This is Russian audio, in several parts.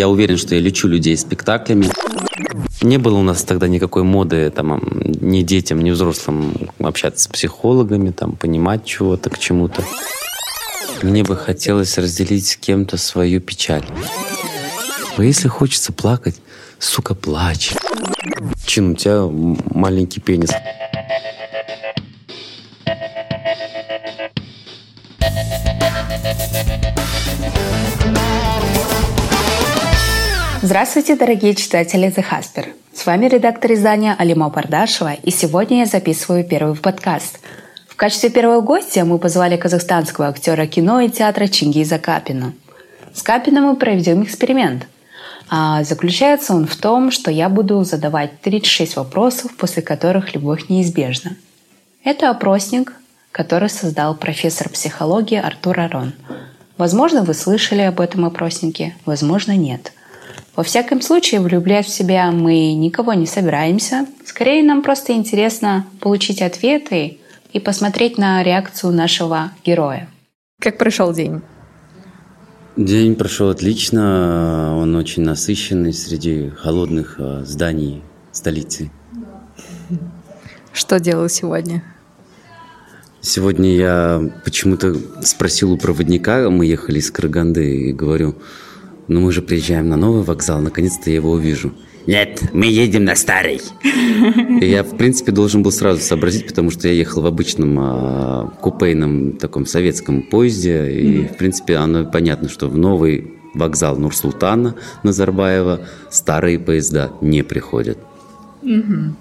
Я уверен, что я лечу людей спектаклями. Не было у нас тогда никакой моды там, ни детям, ни взрослым общаться с психологами, там, понимать чего-то к чему-то. Мне бы хотелось разделить с кем-то свою печаль. А если хочется плакать, сука, плачь. Чин, у тебя маленький пенис. Здравствуйте, дорогие читатели The Hasper. С вами редактор издания Алима Пардашева, и сегодня я записываю первый подкаст. В качестве первого гостя мы позвали казахстанского актера кино и театра Чингиза Капина. С Капином мы проведем эксперимент. А заключается он в том, что я буду задавать 36 вопросов, после которых любовь неизбежна. Это опросник, который создал профессор психологии Артур Арон. Возможно, вы слышали об этом опроснике, возможно, нет – во всяком случае, влюблять в себя мы никого не собираемся. Скорее, нам просто интересно получить ответы и посмотреть на реакцию нашего героя. Как прошел день? День прошел отлично. Он очень насыщенный среди холодных э, зданий столицы. Что делал сегодня? Сегодня я почему-то спросил у проводника, мы ехали из Караганды, и говорю, но мы же приезжаем на новый вокзал, наконец-то я его увижу. Нет, мы едем на старый. И я, в принципе, должен был сразу сообразить, потому что я ехал в обычном а, купейном таком советском поезде, и, в принципе, оно понятно, что в новый вокзал Нурсултана Назарбаева старые поезда не приходят. Угу.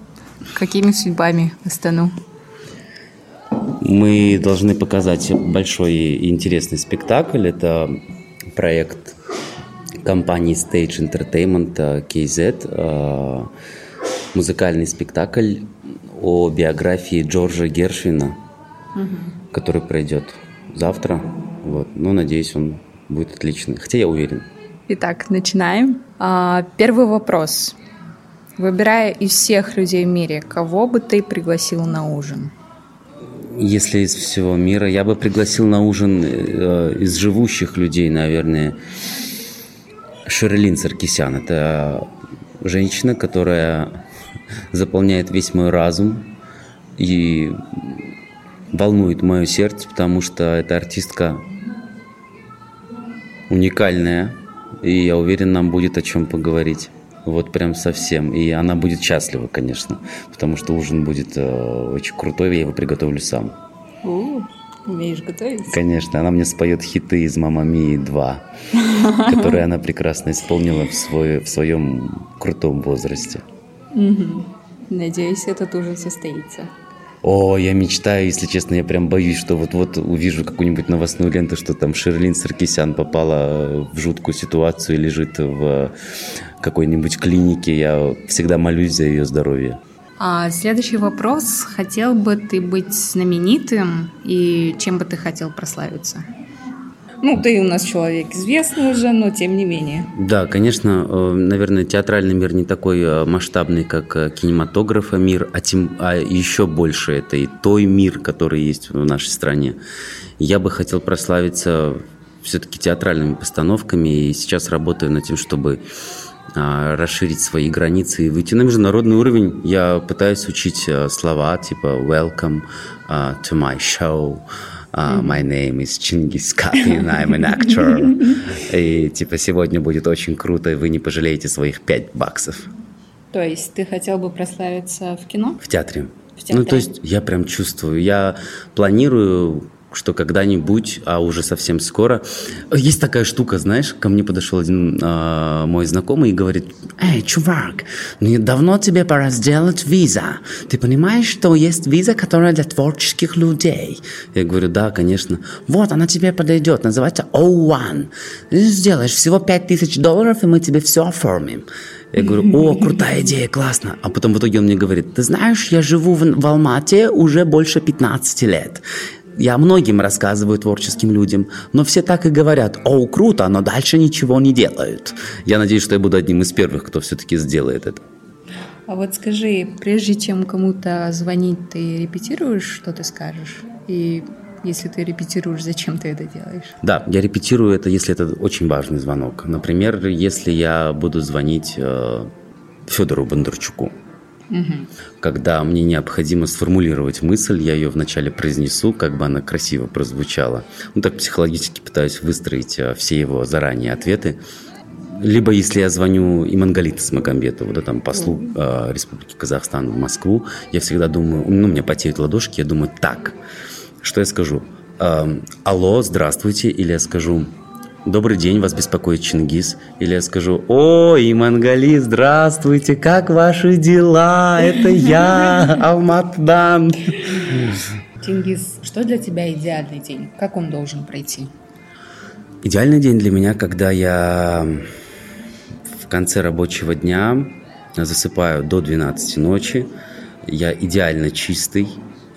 Какими судьбами Астану? Мы должны показать большой и интересный спектакль. Это проект компании Stage Entertainment KZ э, музыкальный спектакль о биографии Джорджа Гершвина, угу. который пройдет завтра. Вот. Ну, надеюсь, он будет отличный. Хотя я уверен. Итак, начинаем. А, первый вопрос. Выбирая из всех людей в мире, кого бы ты пригласил на ужин? Если из всего мира, я бы пригласил на ужин э, из живущих людей, наверное, Шерлин Саркисян. Это женщина, которая заполняет весь мой разум и волнует мое сердце, потому что эта артистка уникальная, и я уверен, нам будет о чем поговорить. Вот прям совсем. И она будет счастлива, конечно, потому что ужин будет э, очень крутой, я его приготовлю сам. У-у. Умеешь готовить? Конечно, она мне споет хиты из «Мама Мии 2», которые она прекрасно исполнила в, свой, в своем крутом возрасте. Надеюсь, это тоже состоится. О, я мечтаю, если честно, я прям боюсь, что вот-вот увижу какую-нибудь новостную ленту, что там Шерлин Саркисян попала в жуткую ситуацию и лежит в какой-нибудь клинике. Я всегда молюсь за ее здоровье. А следующий вопрос. Хотел бы ты быть знаменитым и чем бы ты хотел прославиться? Ну, ты у нас человек известный уже, но тем не менее. Да, конечно, э, наверное, театральный мир не такой э, масштабный, как э, кинематографа мир, а, тем, а еще больше это и той мир, который есть в нашей стране. Я бы хотел прославиться все-таки театральными постановками, и сейчас работаю над тем, чтобы расширить свои границы и выйти на международный уровень. Я пытаюсь учить а, слова типа «Welcome uh, to my show», Uh, my name is Чингис Капин, I'm an actor. И типа сегодня будет очень круто, и вы не пожалеете своих пять баксов. То есть ты хотел бы прославиться в кино? В театре. В театре. Ну, то есть я прям чувствую, я планирую что когда-нибудь, а уже совсем скоро, есть такая штука, знаешь, ко мне подошел один э, мой знакомый и говорит, эй, чувак, ну давно тебе пора сделать виза. Ты понимаешь, что есть виза, которая для творческих людей? Я говорю, да, конечно. Вот, она тебе подойдет, называется O1. Ты сделаешь всего 5000 долларов, и мы тебе все оформим. Я говорю, о, крутая идея, классно. А потом в итоге он мне говорит, ты знаешь, я живу в, в Алмате уже больше 15 лет. Я многим рассказываю творческим людям, но все так и говорят, о, круто, но дальше ничего не делают. Я надеюсь, что я буду одним из первых, кто все-таки сделает это. А вот скажи, прежде чем кому-то звонить, ты репетируешь, что ты скажешь? И Если ты репетируешь, зачем ты это делаешь? Да, я репетирую это, если это очень важный звонок. Например, если я буду звонить э, Федору Бондарчуку. Угу. Когда мне необходимо сформулировать мысль, я ее вначале произнесу, как бы она красиво прозвучала. Ну, так психологически пытаюсь выстроить э, все его заранее ответы. Либо если я звоню Имангалиту Смагамбетову, да, там, послу э, Республики Казахстан в Москву, я всегда думаю, ну, у меня потеют ладошки, я думаю, так, что я скажу? Э, алло, здравствуйте, или я скажу, добрый день, вас беспокоит Чингис, или я скажу, о, Имангали, здравствуйте, как ваши дела, это я, Алматдан. Чингис, что для тебя идеальный день? Как он должен пройти? Идеальный день для меня, когда я в конце рабочего дня засыпаю до 12 ночи, я идеально чистый,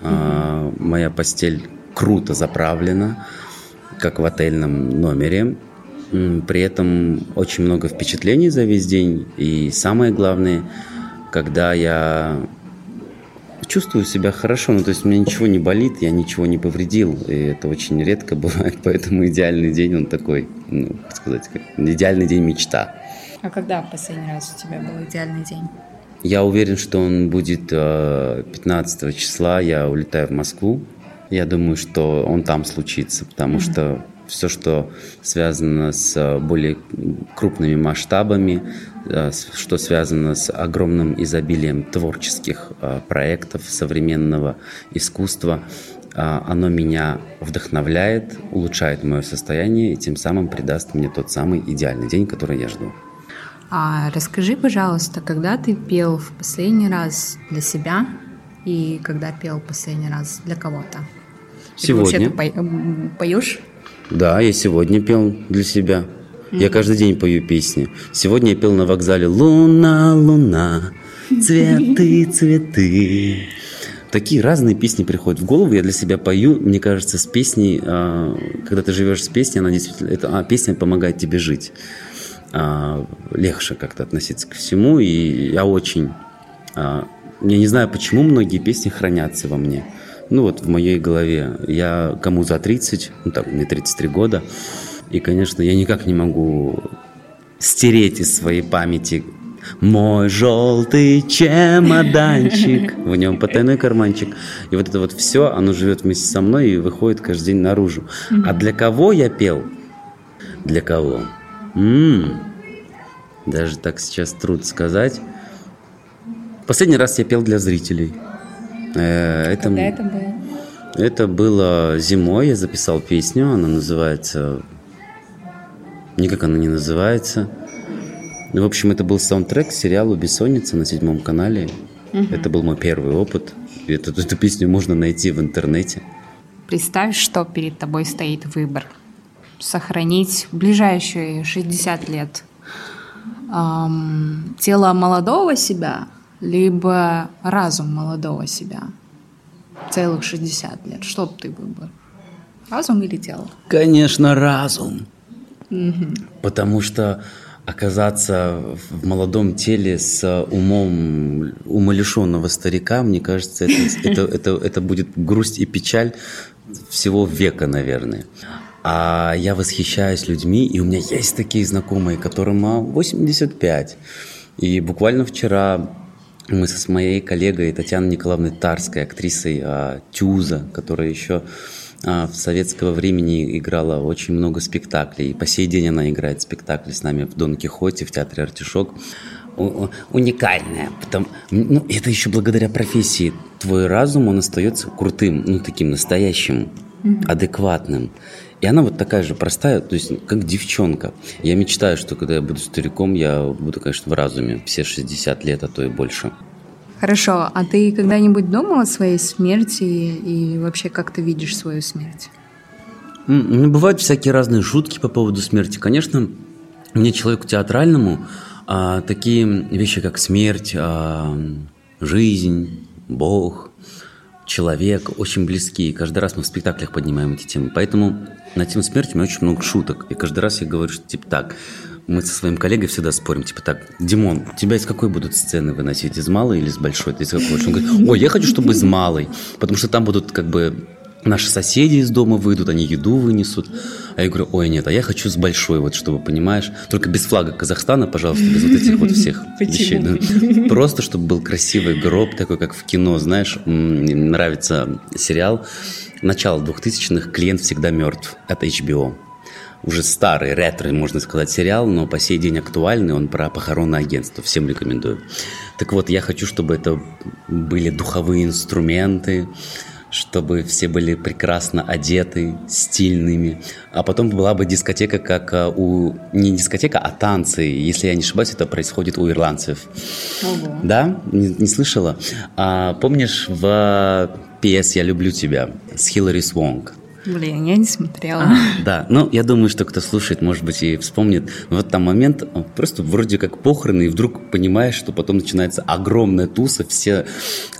mm-hmm. моя постель круто заправлена, как в отельном номере. При этом очень много впечатлений за весь день. И самое главное, когда я чувствую себя хорошо, ну то есть мне ничего не болит, я ничего не повредил, и это очень редко бывает, поэтому идеальный день он такой, ну, как сказать, идеальный день мечта. А когда последний раз у тебя был идеальный день? Я уверен, что он будет 15 э, числа, я улетаю в Москву, я думаю, что он там случится, потому mm-hmm. что все, что связано с более крупными масштабами, Э, что связано с огромным изобилием творческих э, проектов современного искусства. Э, оно меня вдохновляет, улучшает мое состояние и тем самым придаст мне тот самый идеальный день, который я жду. А расскажи, пожалуйста, когда ты пел в последний раз для себя и когда пел последний раз для кого-то? Сегодня. Ты вообще поешь? Да, я сегодня пел для себя. Я каждый день пою песни. Сегодня я пел на вокзале «Луна, луна, цветы, цветы». Такие разные песни приходят в голову. Я для себя пою. Мне кажется, с песней, а, когда ты живешь с песней, она действительно, это, а, песня помогает тебе жить. А, легче как-то относиться ко всему. И я очень... Я не знаю, почему многие песни хранятся во мне. Ну вот в моей голове. Я кому за 30, ну так, мне 33 года, и, конечно, я никак не могу стереть из своей памяти мой желтый чемоданчик, в нем потайной карманчик. И вот это вот все, оно живет вместе со мной и выходит каждый день наружу. А для кого я пел? Для кого? М-м-м. Даже так сейчас трудно сказать. Последний раз я пел для зрителей. Э, это, Когда это было? Это было зимой, я записал песню, она называется Никак она не называется. Ну, в общем, это был саундтрек к сериалу «Бессонница» на седьмом канале. Угу. Это был мой первый опыт. Эту, эту песню можно найти в интернете. Представь, что перед тобой стоит выбор. Сохранить ближайшие 60 лет эм, тело молодого себя, либо разум молодого себя. Целых 60 лет. Что бы ты выбрал? Разум или тело? Конечно, разум. Потому что оказаться в молодом теле с умом умалишенного старика, мне кажется, это, это, это, это будет грусть и печаль всего века, наверное. А я восхищаюсь людьми, и у меня есть такие знакомые, которым 85. И буквально вчера мы с моей коллегой Татьяной Николаевной Тарской, актрисой а, Тюза, которая еще а, в советского времени играла очень много спектаклей. И по сей день она играет спектакли с нами в Дон Кихоте, в театре «Артишок». Уникальная. Потому, ну, это еще благодаря профессии. Твой разум, он остается крутым, ну, таким настоящим, mm-hmm. адекватным. И она вот такая же простая, то есть как девчонка. Я мечтаю, что когда я буду стариком, я буду, конечно, в разуме. Все 60 лет, а то и больше. Хорошо, а ты когда-нибудь думал о своей смерти и вообще как ты видишь свою смерть? Ну, бывают всякие разные шутки по поводу смерти. Конечно, мне, человеку театральному, а, такие вещи, как смерть, а, жизнь, Бог, человек очень близки. И каждый раз мы в спектаклях поднимаем эти темы. Поэтому на тему смерти у меня очень много шуток. И каждый раз я говорю, что типа так, мы со своим коллегой всегда спорим, типа так, Димон, тебя из какой будут сцены выносить, из малой или из большой? Ты из какой? Он говорит, ой, я хочу, чтобы из малой, потому что там будут как бы наши соседи из дома выйдут, они еду вынесут. А я говорю, ой, нет, а я хочу с большой, вот чтобы, понимаешь, только без флага Казахстана, пожалуйста, без вот этих вот всех вещей. Да. Просто, чтобы был красивый гроб, такой, как в кино, знаешь, мне нравится сериал начало 2000-х «Клиент всегда мертв» от HBO. Уже старый, ретро, можно сказать, сериал, но по сей день актуальный, он про похоронное агентство, всем рекомендую. Так вот, я хочу, чтобы это были духовые инструменты, чтобы все были прекрасно одеты, стильными. А потом была бы дискотека, как а, у... Не дискотека, а танцы. Если я не ошибаюсь, это происходит у ирландцев. Ого. Да? Не, не слышала? А, помнишь в PS «Я люблю тебя» с Хиллари Свонг? Блин, я не смотрела. А, да, ну, я думаю, что кто слушает, может быть, и вспомнит. Вот там момент, просто вроде как похороны, и вдруг понимаешь, что потом начинается огромная туса, все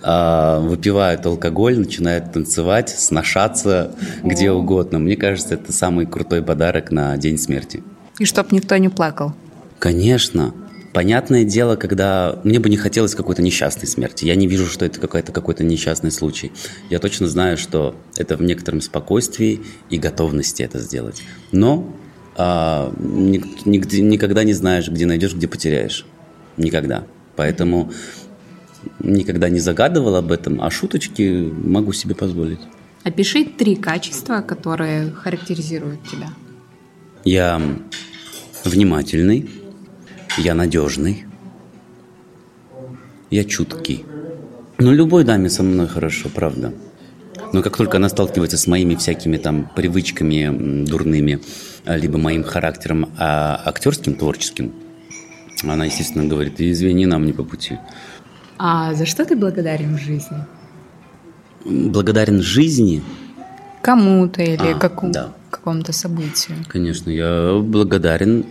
э, выпивают алкоголь, начинают танцевать, сношаться О. где угодно. Мне кажется, это самый крутой подарок на день смерти. И чтоб никто не плакал. Конечно. Понятное дело, когда мне бы не хотелось какой-то несчастной смерти. Я не вижу, что это какой-то какой-то несчастный случай. Я точно знаю, что это в некотором спокойствии и готовности это сделать. Но а, нигде, никогда не знаешь, где найдешь, где потеряешь. Никогда. Поэтому никогда не загадывал об этом, а шуточки могу себе позволить. Опиши три качества, которые характеризуют тебя. Я внимательный, я надежный. Я чуткий. Но любой даме со мной хорошо, правда. Но как только она сталкивается с моими всякими там привычками дурными, а, либо моим характером а актерским, творческим, она, естественно, говорит, извини, нам не по пути. А за что ты благодарен в жизни? Благодарен жизни? Кому-то или а, какому, да. какому-то событию. Конечно, я благодарен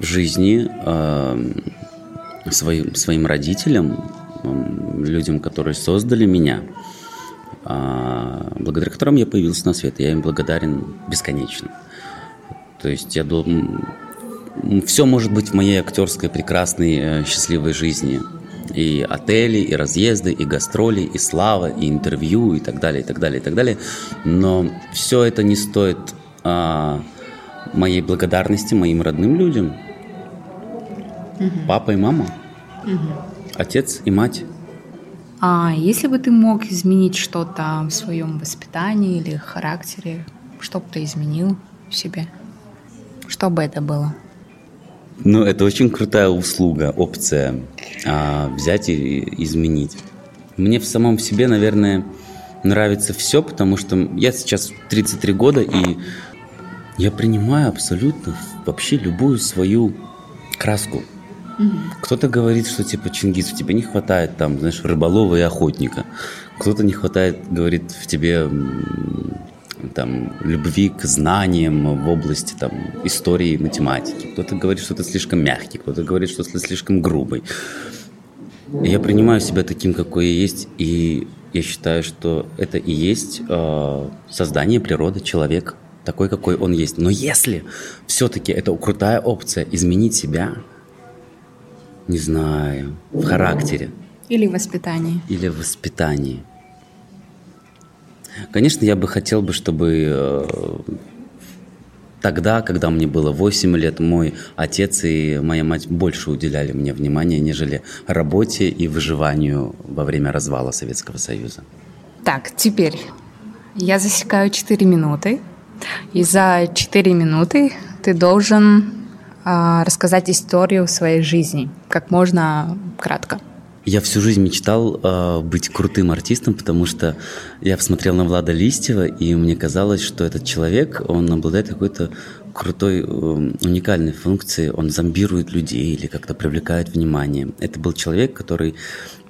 жизни э, своим, своим родителям, людям, которые создали меня, э, благодаря которым я появился на свет. Я им благодарен бесконечно. То есть я думаю, все может быть в моей актерской прекрасной э, счастливой жизни. И отели, и разъезды, и гастроли, и слава, и интервью, и так далее, и так далее, и так далее. Но все это не стоит а, моей благодарности моим родным людям. Угу. Папа и мама. Угу. Отец и мать. А если бы ты мог изменить что-то в своем воспитании или характере, что бы ты изменил в себе? Что бы это было? Ну, это очень крутая услуга, опция а, взять и изменить. Мне в самом себе, наверное, нравится все, потому что я сейчас 33 года, и я принимаю абсолютно вообще любую свою краску. Кто-то говорит, что типа Чингис, в тебе не хватает там, знаешь, рыболова и охотника. Кто-то не хватает, говорит, в тебе там любви к знаниям в области там истории и математики. Кто-то говорит, что ты слишком мягкий, кто-то говорит, что ты слишком грубый. Я принимаю себя таким, какой я есть, и я считаю, что это и есть э, создание природы, человек такой, какой он есть. Но если все-таки это крутая опция изменить себя, не знаю, в характере. Или в воспитании. Или в воспитании. Конечно, я бы хотел бы, чтобы э, тогда, когда мне было 8 лет, мой отец и моя мать больше уделяли мне внимания, нежели работе и выживанию во время развала Советского Союза. Так, теперь я засекаю 4 минуты. И за 4 минуты ты должен а, рассказать историю своей жизни, как можно кратко. Я всю жизнь мечтал э, быть крутым артистом, потому что я посмотрел на Влада Листьева, и мне казалось, что этот человек, он обладает какой-то крутой, э, уникальной функцией, он зомбирует людей или как-то привлекает внимание. Это был человек, который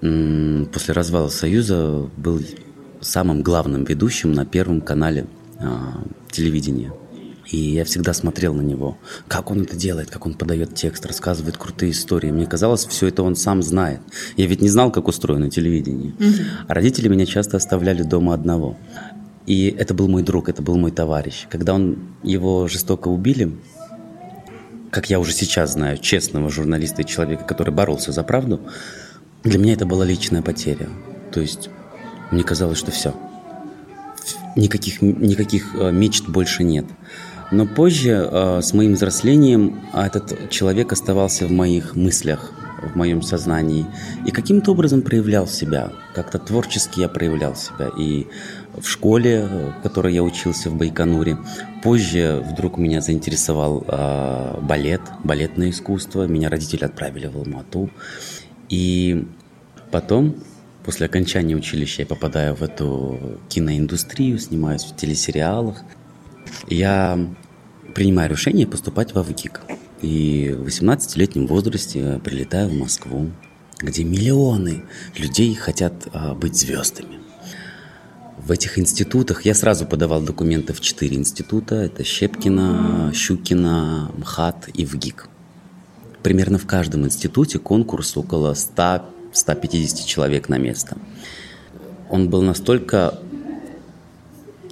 э, после развала Союза был самым главным ведущим на Первом канале телевидения. И я всегда смотрел на него, как он это делает, как он подает текст, рассказывает крутые истории. Мне казалось, все это он сам знает. Я ведь не знал, как устроено телевидение. Угу. А родители меня часто оставляли дома одного. И это был мой друг, это был мой товарищ. Когда он его жестоко убили, как я уже сейчас знаю, честного журналиста и человека, который боролся за правду, для меня это была личная потеря. То есть мне казалось, что все. Никаких, никаких э, мечт больше нет. Но позже, э, с моим взрослением, этот человек оставался в моих мыслях, в моем сознании. И каким-то образом проявлял себя. Как-то творчески я проявлял себя. И в школе, в которой я учился в Байконуре. Позже вдруг меня заинтересовал э, балет, балетное искусство. Меня родители отправили в Алмату. И потом, после окончания училища, я попадаю в эту киноиндустрию, снимаюсь в телесериалах. Я принимаю решение поступать в ВГИК. И в 18-летнем возрасте прилетаю в Москву, где миллионы людей хотят а, быть звездами. В этих институтах я сразу подавал документы в четыре института. Это Щепкина, Щукина, МХАТ и ВГИК. Примерно в каждом институте конкурс около 100-150 человек на место. Он был настолько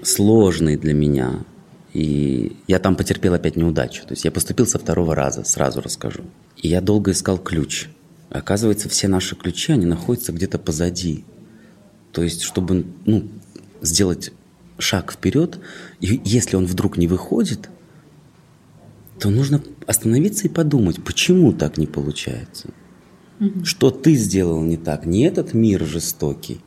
сложный для меня, и я там потерпел опять неудачу. То есть я поступил со второго раза, сразу расскажу. И я долго искал ключ. Оказывается, все наши ключи, они находятся где-то позади. То есть, чтобы ну, сделать шаг вперед, и если он вдруг не выходит, то нужно остановиться и подумать, почему так не получается. Угу. Что ты сделал не так? Не этот мир жестокий,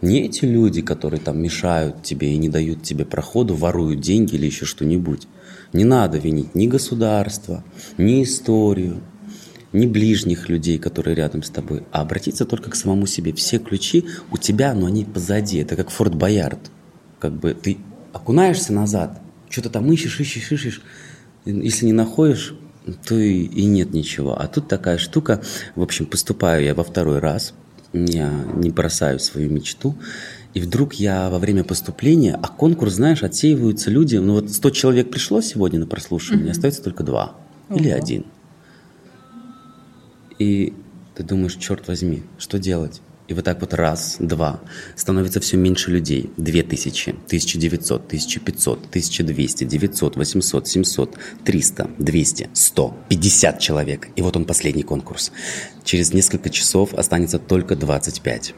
не эти люди, которые там мешают тебе и не дают тебе проходу, воруют деньги или еще что-нибудь. Не надо винить ни государство, ни историю, ни ближних людей, которые рядом с тобой, а обратиться только к самому себе. Все ключи у тебя, но они позади. Это как Форт Боярд. Как бы ты окунаешься назад, что-то там ищешь, ищешь, ищешь. Если не находишь, то и, и нет ничего. А тут такая штука. В общем, поступаю я во второй раз – я не бросаю свою мечту. И вдруг я во время поступления, а конкурс, знаешь, отсеиваются люди, ну вот 100 человек пришло сегодня на прослушивание, mm-hmm. остается только два или один. И ты думаешь, черт возьми, что делать? И вот так вот раз, два, становится все меньше людей. Две тысячи, тысяча девятьсот, тысяча пятьсот, тысяча двести, девятьсот, восемьсот, семьсот, триста, двести, сто, пятьдесят человек. И вот он последний конкурс. Через несколько часов останется только двадцать пять.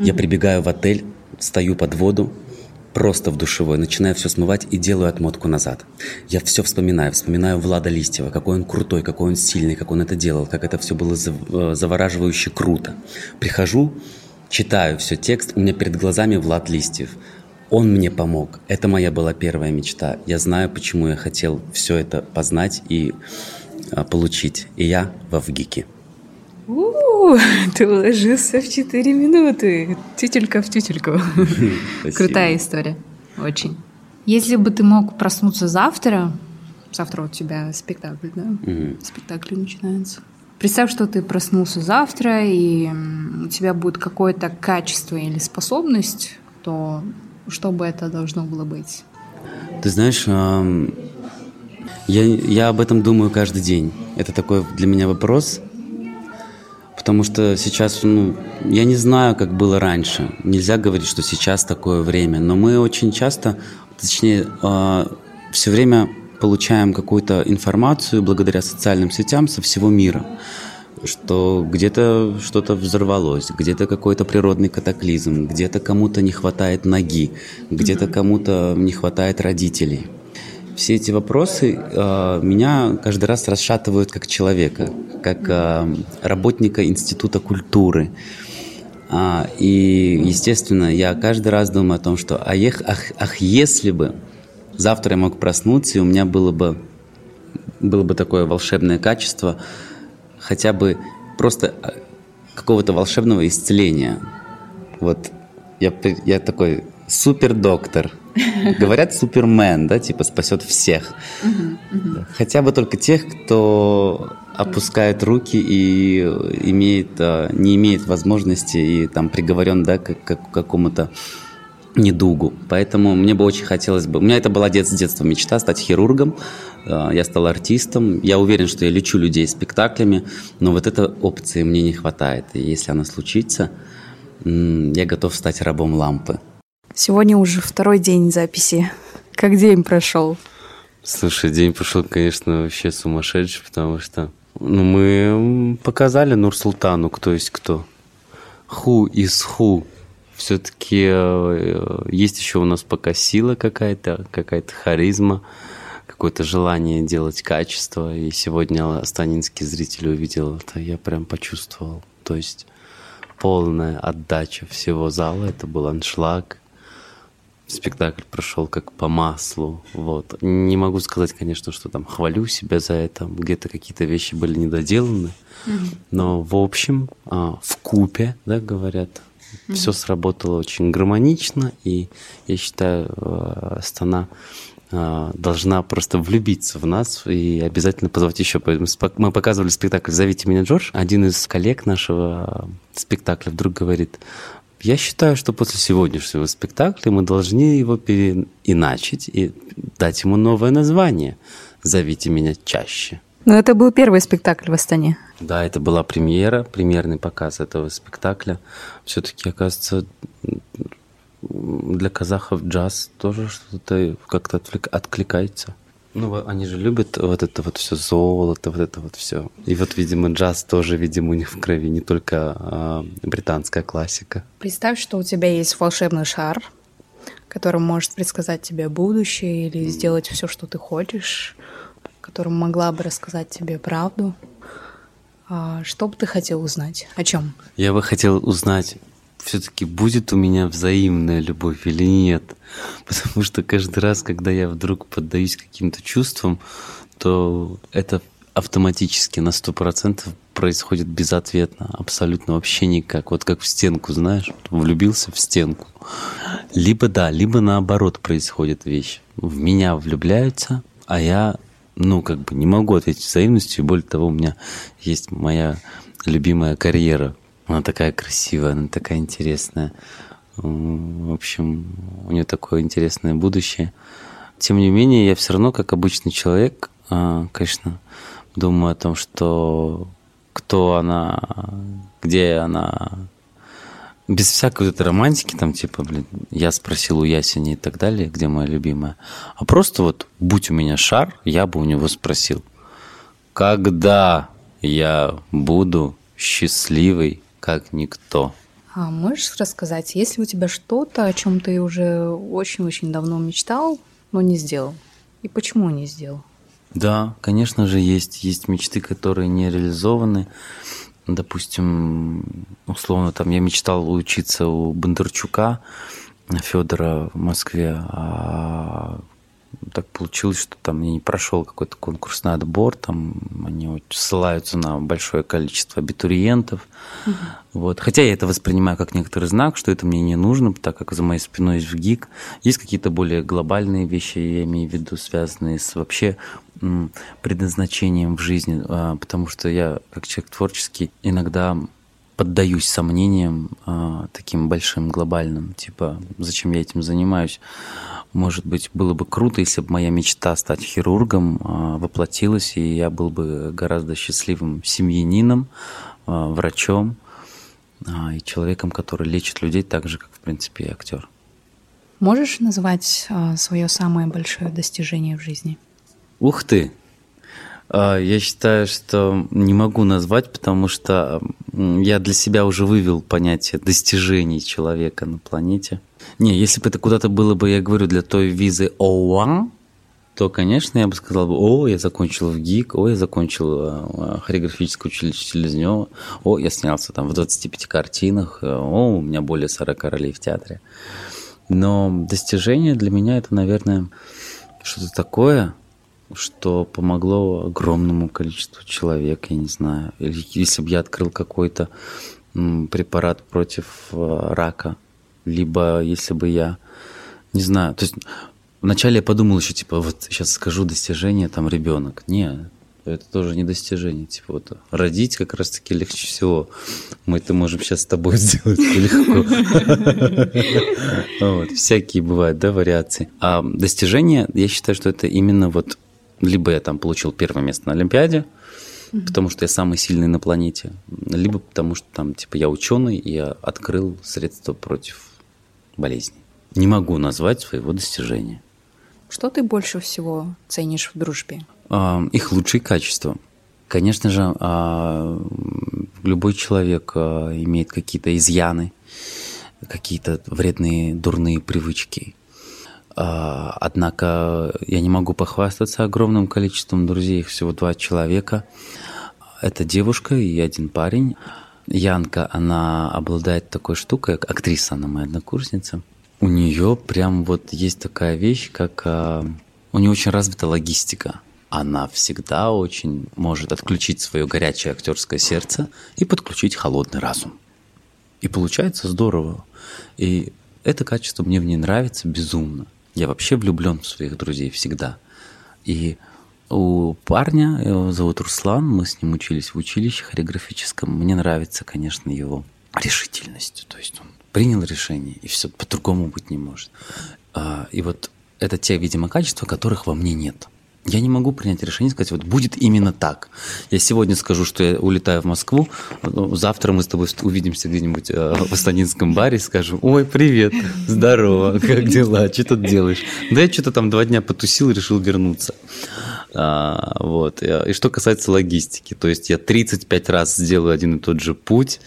Я прибегаю в отель, стою под воду, просто в душевой, начинаю все смывать и делаю отмотку назад. Я все вспоминаю, вспоминаю Влада Листьева, какой он крутой, какой он сильный, как он это делал, как это все было э, завораживающе круто. Прихожу, читаю все текст, у меня перед глазами Влад Листьев. Он мне помог. Это моя была первая мечта. Я знаю, почему я хотел все это познать и а, получить. И я во ВГИКе. Ты уложился в 4 минуты. Тютелька в тютельку. Крутая история. Очень. Если бы ты мог проснуться завтра, завтра у тебя спектакль, да? Угу. Спектакль начинается. Представь, что ты проснулся завтра, и у тебя будет какое-то качество или способность, то что бы это должно было быть? Ты знаешь, я, я об этом думаю каждый день. Это такой для меня вопрос, Потому что сейчас, ну, я не знаю, как было раньше. Нельзя говорить, что сейчас такое время. Но мы очень часто, точнее, э, все время получаем какую-то информацию благодаря социальным сетям со всего мира что где-то что-то взорвалось, где-то какой-то природный катаклизм, где-то кому-то не хватает ноги, где-то кому-то не хватает родителей все эти вопросы э, меня каждый раз расшатывают как человека, как э, работника Института культуры. А, и, естественно, я каждый раз думаю о том, что а ах, ах, ах, если бы завтра я мог проснуться, и у меня было бы, было бы такое волшебное качество, хотя бы просто э, какого-то волшебного исцеления. Вот я, я такой супер доктор. Говорят супермен, да, типа спасет всех. Хотя бы только тех, кто опускает руки и имеет, а, не имеет возможности и там приговорен, да, к, к какому-то недугу. Поэтому мне бы очень хотелось бы... У меня это была с детства мечта стать хирургом. А, я стал артистом. Я уверен, что я лечу людей спектаклями, но вот этой опции мне не хватает. И если она случится, я готов стать рабом лампы. Сегодня уже второй день записи. Как день прошел? Слушай, день прошел, конечно, вообще сумасшедший, потому что ну, мы показали Нурсултану, кто есть кто. Who is who все-таки э, есть еще у нас пока сила какая-то, какая-то харизма, какое-то желание делать качество. И сегодня Станинский зритель увидел это, я прям почувствовал. То есть полная отдача всего зала, это был аншлаг. Спектакль прошел как по маслу. Вот. Не могу сказать, конечно, что там хвалю себя за это. Где-то какие-то вещи были недоделаны. Но в общем, а, в купе, да, говорят, mm все сработало очень гармонично. И я считаю, э, Астана а, должна просто влюбиться в нас и обязательно позвать еще. Мы показывали спектакль «Зовите меня, Джордж». Один из коллег нашего спектакля вдруг говорит, я считаю, что после сегодняшнего спектакля мы должны его переиначить и дать ему новое название «Зовите меня чаще». Но это был первый спектакль в Астане. Да, это была премьера, премьерный показ этого спектакля. Все-таки, оказывается, для казахов джаз тоже что-то как-то откликается. Ну, они же любят вот это вот все золото, вот это вот все. И вот, видимо, джаз тоже, видимо, у них в крови, не только а, британская классика. Представь, что у тебя есть волшебный шар, который может предсказать тебе будущее или сделать все, что ты хочешь, которым могла бы рассказать тебе правду. А что бы ты хотел узнать? О чем? Я бы хотел узнать все-таки будет у меня взаимная любовь или нет. Потому что каждый раз, когда я вдруг поддаюсь каким-то чувствам, то это автоматически на сто процентов происходит безответно, абсолютно вообще никак. Вот как в стенку, знаешь, влюбился в стенку. Либо да, либо наоборот происходит вещь. В меня влюбляются, а я, ну, как бы не могу ответить взаимностью. Более того, у меня есть моя любимая карьера она такая красивая, она такая интересная. В общем, у нее такое интересное будущее. Тем не менее, я все равно, как обычный человек, а, конечно, думаю о том, что кто она, где она, без всякой вот этой романтики, там, типа, блин, я спросил у Ясени и так далее, где моя любимая. А просто вот, будь у меня шар, я бы у него спросил, когда я буду счастливой как никто. А можешь рассказать, есть ли у тебя что-то, о чем ты уже очень-очень давно мечтал, но не сделал? И почему не сделал? Да, конечно же, есть. Есть мечты, которые не реализованы. Допустим, условно, там я мечтал учиться у Бондарчука Федора в Москве, а так получилось, что там я не прошел какой-то конкурсный отбор, там они ссылаются на большое количество абитуриентов. Угу. Вот. Хотя я это воспринимаю как некоторый знак, что это мне не нужно, так как за моей спиной есть ВГИК. Есть какие-то более глобальные вещи, я имею в виду, связанные с вообще предназначением в жизни, а, потому что я, как человек творческий, иногда поддаюсь сомнениям а, таким большим, глобальным, типа, зачем я этим занимаюсь. Может быть, было бы круто, если бы моя мечта стать хирургом а, воплотилась, и я был бы гораздо счастливым семьянином, а, врачом а, и человеком, который лечит людей так же, как, в принципе, и актер. Можешь назвать свое самое большое достижение в жизни? Ух ты! Я считаю, что не могу назвать, потому что я для себя уже вывел понятие достижений человека на планете. Не, если бы это куда-то было бы, я говорю, для той визы ОА, то, конечно, я бы сказал бы, о, я закончил в ГИК, о, я закончил э, хореографическое училище Селезнева, о, я снялся там в 25 картинах, э, о, у меня более 40 ролей в театре. Но достижение для меня это, наверное, что-то такое, что помогло огромному количеству человек, я не знаю. Или если бы я открыл какой-то препарат против э, рака, либо если бы я, не знаю, то есть вначале я подумал еще, типа, вот сейчас скажу достижение, там, ребенок. Не, это тоже не достижение. Типа, вот родить как раз-таки легче всего. Мы это можем сейчас с тобой сделать легко. Всякие бывают, да, вариации. А достижение, я считаю, что это именно вот либо я там получил первое место на Олимпиаде, потому что я самый сильный на планете, либо потому что там, типа, я ученый, и я открыл средства против болезней. Не могу назвать своего достижения. Что ты больше всего ценишь в дружбе? А, их лучшие качества. Конечно же, а, любой человек а, имеет какие-то изъяны, какие-то вредные, дурные привычки. А, однако я не могу похвастаться огромным количеством друзей, их всего два человека. Это девушка и один парень. Янка, она обладает такой штукой, актриса, она моя однокурсница. У нее прям вот есть такая вещь, как а, у нее очень развита логистика. Она всегда очень может отключить свое горячее актерское сердце и подключить холодный разум. И получается здорово. И это качество мне в ней нравится безумно. Я вообще влюблен в своих друзей всегда. И у парня, его зовут Руслан, мы с ним учились в училище хореографическом. Мне нравится, конечно, его решительность. То есть он принял решение, и все по-другому быть не может. А, и вот это те, видимо, качества, которых во мне нет. Я не могу принять решение, сказать, вот будет именно так. Я сегодня скажу, что я улетаю в Москву, ну, завтра мы с тобой увидимся где-нибудь э, в Астанинском баре, скажем, ой, привет, здорово, как дела, что тут делаешь? Да я что-то там два дня потусил и решил вернуться. А, вот. И что касается логистики, то есть я 35 раз сделаю один и тот же путь,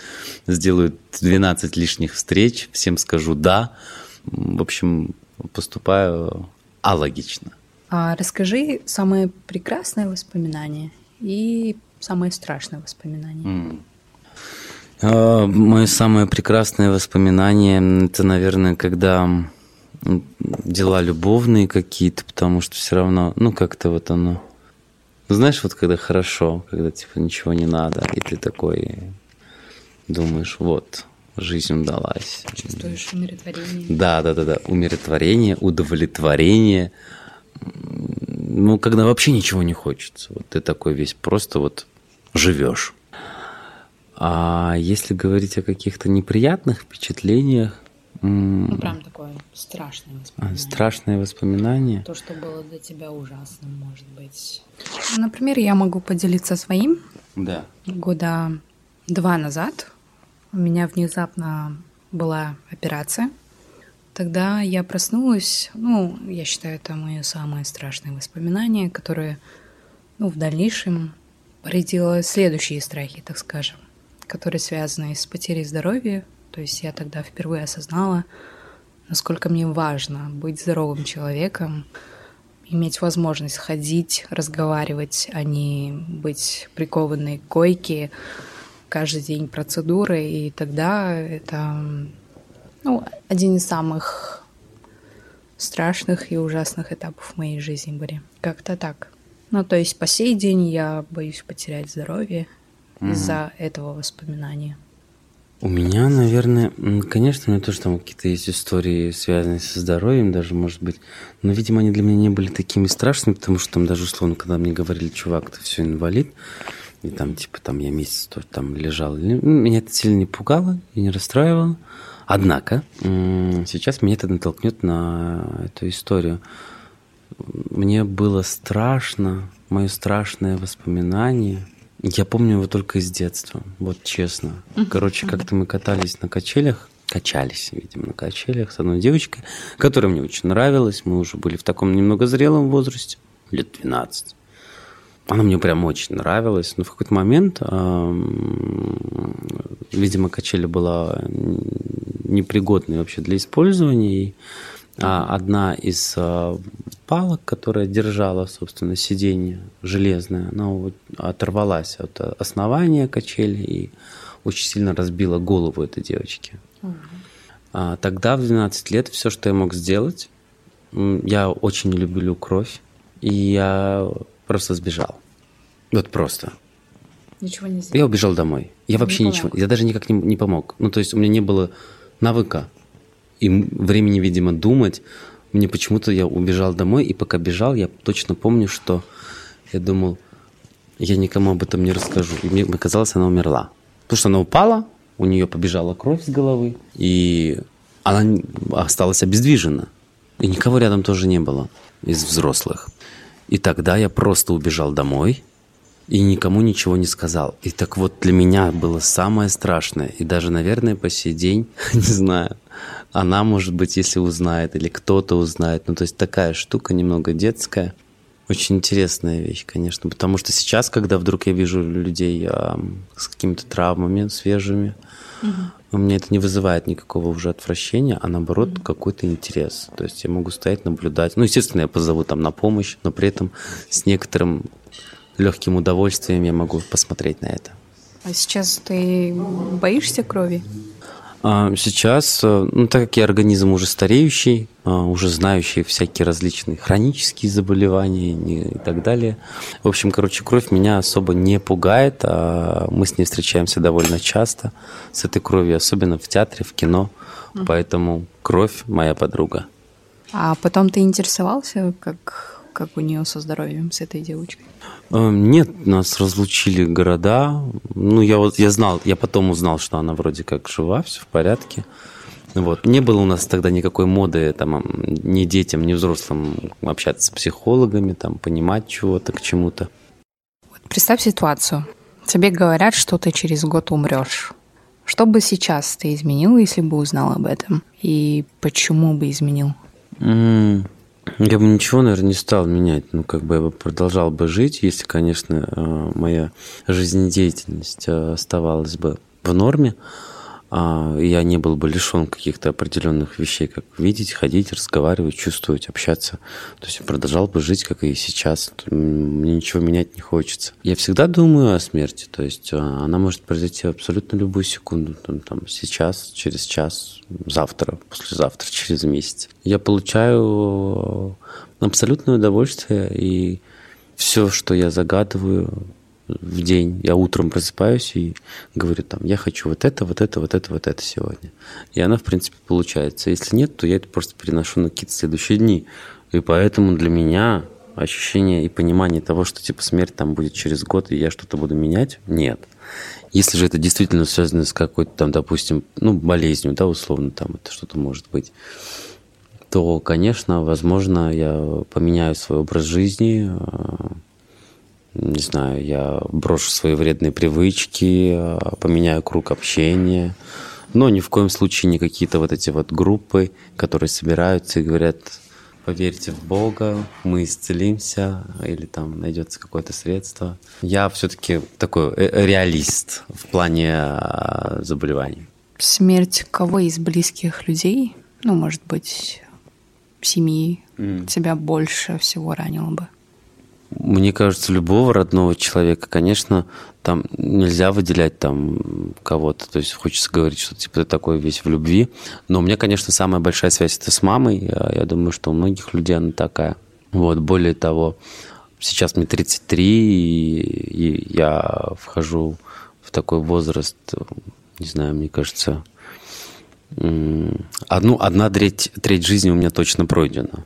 сделаю 12 лишних встреч, всем скажу «да». В общем, поступаю алогично. А расскажи самое прекрасное воспоминание и самое страшное воспоминание. Mm. Uh, мое самое прекрасное воспоминание это, наверное, когда дела любовные какие-то, потому что все равно, ну, как-то вот оно. Знаешь, вот когда хорошо, когда типа ничего не надо, и ты такой думаешь, вот, жизнь удалась. Чувствуешь умиротворение. Да, да, да, да. Умиротворение, удовлетворение, ну, когда вообще ничего не хочется. Вот ты такой весь просто вот живешь. А если говорить о каких-то неприятных впечатлениях, ну, прям такое страшное воспоминание. Страшное воспоминание. То, что было для тебя ужасным, может быть. Например, я могу поделиться своим. Да. Года два назад у меня внезапно была операция Тогда я проснулась, ну, я считаю, это мое самое страшное воспоминание, которое, ну, в дальнейшем породило следующие страхи, так скажем, которые связаны с потерей здоровья. То есть я тогда впервые осознала, насколько мне важно быть здоровым человеком, иметь возможность ходить, разговаривать, а не быть прикованной к койке, каждый день процедуры. И тогда это ну, один из самых страшных и ужасных этапов в моей жизни были. Как-то так. Ну, то есть по сей день я боюсь потерять здоровье mm из-за этого воспоминания. У меня, наверное, конечно, у меня тоже там какие-то есть истории, связанные со здоровьем даже, может быть. Но, видимо, они для меня не были такими страшными, потому что там даже условно, когда мне говорили, чувак, ты все инвалид, и там, типа, там я месяц тоже там лежал. Меня это сильно не пугало и не расстраивало. Однако, сейчас меня это натолкнет на эту историю. Мне было страшно, мое страшное воспоминание. Я помню его только из детства, вот честно. Короче, как-то мы катались на качелях, качались, видимо, на качелях с одной девочкой, которая мне очень нравилась. Мы уже были в таком немного зрелом возрасте, лет 12. Она мне прям очень нравилась, но в какой-то момент, видимо, качеля была непригодной вообще для использования. И одна из а, палок, которая держала, собственно, сиденье железное, она оторвалась от основания качели и очень сильно разбила голову этой девочки. Угу. Тогда, в 12 лет, все, что я мог сделать, я очень люблю кровь, и я просто сбежал. Вот просто. Ничего не сделал. Я убежал домой. Я не вообще помог. ничего. Я даже никак не, не помог. Ну, то есть у меня не было навыка и времени, видимо, думать. Мне почему-то я убежал домой, и пока бежал, я точно помню, что я думал, я никому об этом не расскажу. И мне казалось, она умерла. Потому что она упала, у нее побежала кровь с головы, и она осталась обездвижена. И никого рядом тоже не было из взрослых. И тогда я просто убежал домой и никому ничего не сказал. И так вот для меня было самое страшное. И даже, наверное, по сей день, не знаю, она, может быть, если узнает, или кто-то узнает. Ну, то есть такая штука немного детская. Очень интересная вещь, конечно, потому что сейчас, когда вдруг я вижу людей а, с какими-то травмами свежими, угу. У меня это не вызывает никакого уже отвращения, а наоборот угу. какой-то интерес. То есть я могу стоять, наблюдать. Ну, естественно, я позову там на помощь, но при этом с некоторым легким удовольствием я могу посмотреть на это. А сейчас ты боишься крови? А, сейчас, э, ну, так как я организм уже стареющий, а, уже знающий всякие различные хронические заболевания и так далее. В общем, короче, кровь меня особо не пугает, а мы с ней встречаемся довольно часто, с этой кровью, особенно в театре, в кино. Поэтому кровь моя подруга. А потом ты интересовался, как как у нее со здоровьем, с этой девочкой? Эм, нет, нас разлучили города. Ну, я вот я знал, я потом узнал, что она вроде как жива, все в порядке. Вот. Не было у нас тогда никакой моды там, ни детям, ни взрослым общаться с психологами, там, понимать чего-то к чему-то. Вот представь ситуацию. Тебе говорят, что ты через год умрешь. Что бы сейчас ты изменил, если бы узнал об этом? И почему бы изменил? Mm. Я бы ничего, наверное, не стал менять. Ну, как бы я бы продолжал бы жить, если, конечно, э, моя жизнедеятельность э, оставалась бы в норме. А, я не был бы лишен каких-то определенных вещей, как видеть, ходить, разговаривать, чувствовать, общаться. То есть продолжал бы жить, как и сейчас. Мне ничего менять не хочется. Я всегда думаю о смерти. То есть а, она может произойти абсолютно любую секунду. Там, там, сейчас, через час, завтра, послезавтра, через месяц. Я получаю абсолютное удовольствие и все, что я загадываю, в день. Я утром просыпаюсь и говорю там, я хочу вот это, вот это, вот это, вот это сегодня. И она, в принципе, получается. Если нет, то я это просто переношу на какие-то следующие дни. И поэтому для меня ощущение и понимание того, что типа смерть там будет через год, и я что-то буду менять, нет. Если же это действительно связано с какой-то там, допустим, ну, болезнью, да, условно, там это что-то может быть, то, конечно, возможно, я поменяю свой образ жизни, а, не знаю, я брошу свои вредные привычки, а, поменяю круг общения. Но ни в коем случае не какие-то вот эти вот группы, которые собираются и говорят, поверьте в Бога, мы исцелимся, или там найдется какое-то средство. Я все-таки такой э, реалист в плане а, заболеваний. Смерть кого из близких людей, ну, может быть, семьи, mm. тебя больше всего ранило бы? Мне кажется, любого родного человека, конечно, там нельзя выделять там кого-то. То есть хочется говорить, что типа ты такой весь в любви. Но у меня, конечно, самая большая связь это с мамой. Я, думаю, что у многих людей она такая. Вот, более того, сейчас мне 33, и, и я вхожу в такой возраст, не знаю, мне кажется, одну, одна треть, треть жизни у меня точно пройдена.